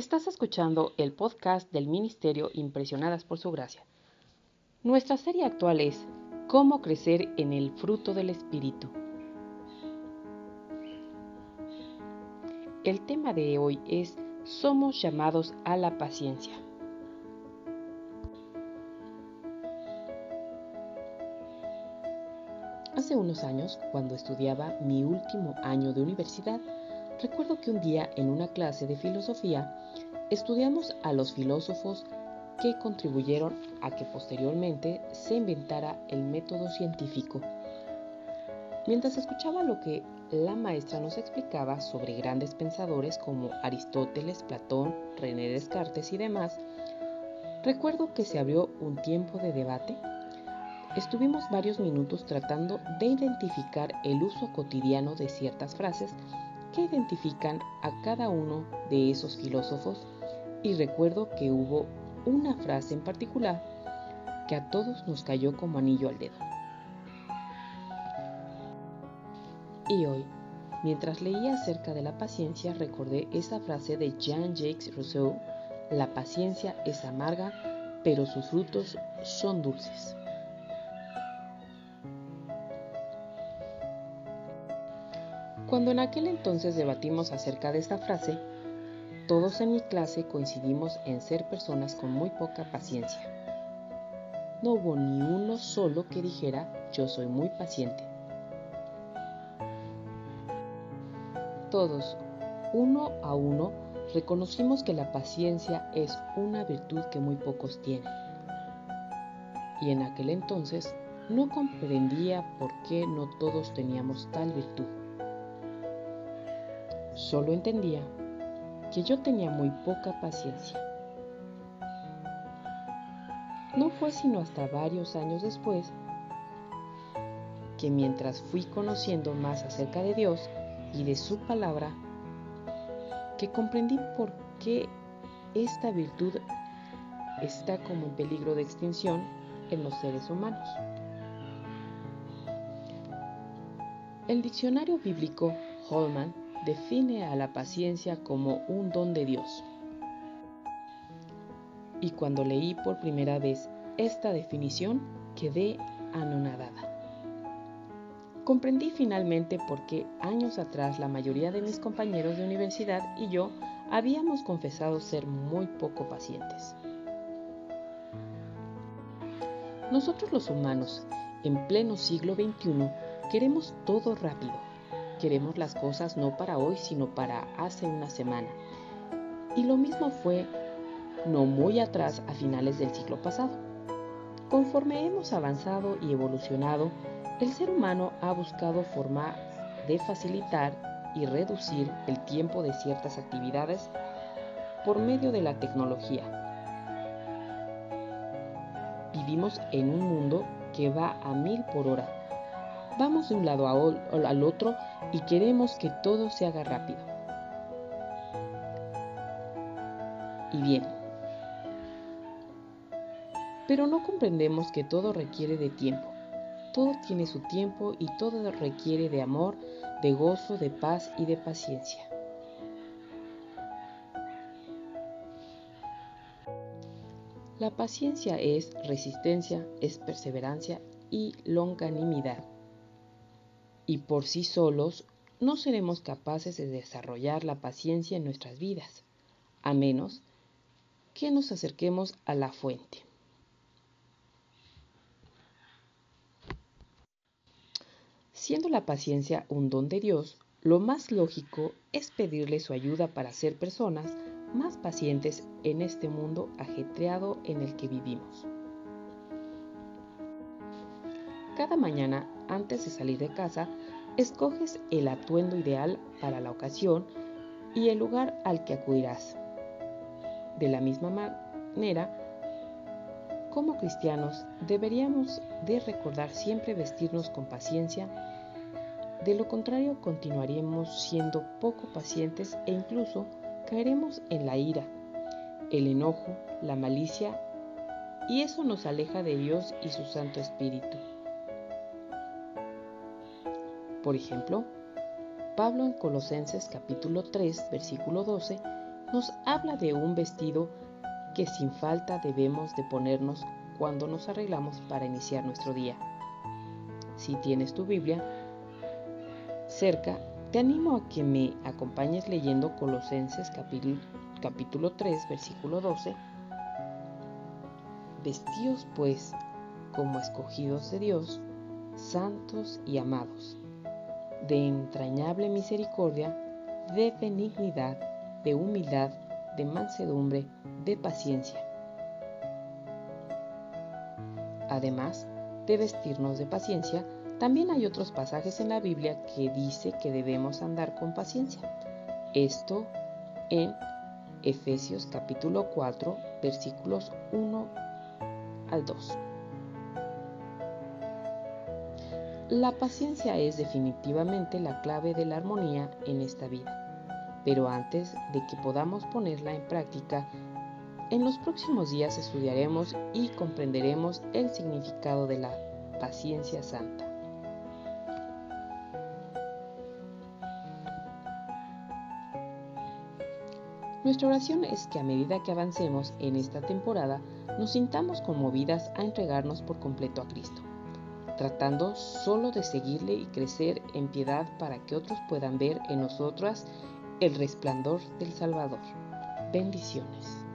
Estás escuchando el podcast del Ministerio Impresionadas por Su Gracia. Nuestra serie actual es Cómo crecer en el fruto del Espíritu. El tema de hoy es Somos llamados a la paciencia. Hace unos años, cuando estudiaba mi último año de universidad, recuerdo que un día en una clase de filosofía estudiamos a los filósofos que contribuyeron a que posteriormente se inventara el método científico. Mientras escuchaba lo que la maestra nos explicaba sobre grandes pensadores como Aristóteles, Platón, René Descartes y demás, recuerdo que se abrió un tiempo de debate Estuvimos varios minutos tratando de identificar el uso cotidiano de ciertas frases que identifican a cada uno de esos filósofos y recuerdo que hubo una frase en particular que a todos nos cayó como anillo al dedo. Y hoy, mientras leía acerca de la paciencia, recordé esa frase de Jean-Jacques Rousseau, la paciencia es amarga, pero sus frutos son dulces. Cuando en aquel entonces debatimos acerca de esta frase, todos en mi clase coincidimos en ser personas con muy poca paciencia. No hubo ni uno solo que dijera yo soy muy paciente. Todos, uno a uno, reconocimos que la paciencia es una virtud que muy pocos tienen. Y en aquel entonces no comprendía por qué no todos teníamos tal virtud. Solo entendía que yo tenía muy poca paciencia. No fue sino hasta varios años después que mientras fui conociendo más acerca de Dios y de su palabra, que comprendí por qué esta virtud está como en peligro de extinción en los seres humanos. El diccionario bíblico Holman define a la paciencia como un don de Dios. Y cuando leí por primera vez esta definición, quedé anonadada. Comprendí finalmente por qué años atrás la mayoría de mis compañeros de universidad y yo habíamos confesado ser muy poco pacientes. Nosotros los humanos, en pleno siglo XXI, queremos todo rápido Queremos las cosas no para hoy, sino para hace una semana. Y lo mismo fue no muy atrás a finales del siglo pasado. Conforme hemos avanzado y evolucionado, el ser humano ha buscado formas de facilitar y reducir el tiempo de ciertas actividades por medio de la tecnología. Vivimos en un mundo que va a mil por hora Vamos de un lado al otro y queremos que todo se haga rápido. Y bien, pero no comprendemos que todo requiere de tiempo. Todo tiene su tiempo y todo requiere de amor, de gozo, de paz y de paciencia. La paciencia es resistencia, es perseverancia y longanimidad y por sí solos no seremos capaces de desarrollar la paciencia en nuestras vidas, a menos que nos acerquemos a la fuente. Siendo la paciencia un don de Dios, lo más lógico es pedirle su ayuda para ser personas más pacientes en este mundo ajetreado en el que vivimos. Cada mañana, antes de salir de casa, escoges el atuendo ideal para la ocasión y el lugar al que acudirás. De la misma manera, como cristianos deberíamos de recordar siempre vestirnos con paciencia, de lo contrario continuaremos siendo poco pacientes e incluso caeremos en la ira, el enojo, la malicia, y eso nos aleja de Dios y su Santo Espíritu. Por ejemplo, Pablo en Colosenses capítulo 3, versículo 12, nos habla de un vestido que sin falta debemos de ponernos cuando nos arreglamos para iniciar nuestro día. Si tienes tu Biblia cerca, te animo a que me acompañes leyendo Colosenses capítulo, capítulo 3, versículo 12. Vestíos pues como escogidos de Dios, santos y amados, de entrañable misericordia, de benignidad, de humildad, de mansedumbre, de paciencia. Además de vestirnos de paciencia, también hay otros pasajes en la Biblia que dice que debemos andar con paciencia. Esto en Efesios capítulo 4 versículos 1 al 2. La paciencia es definitivamente la clave de la armonía en esta vida, pero antes de que podamos ponerla en práctica, en los próximos días estudiaremos y comprenderemos el significado de la paciencia santa. Nuestra oración es que a medida que avancemos en esta temporada, nos sintamos conmovidas a entregarnos por completo a Cristo tratando solo de seguirle y crecer en piedad para que otros puedan ver en nosotras el resplandor del Salvador. Bendiciones.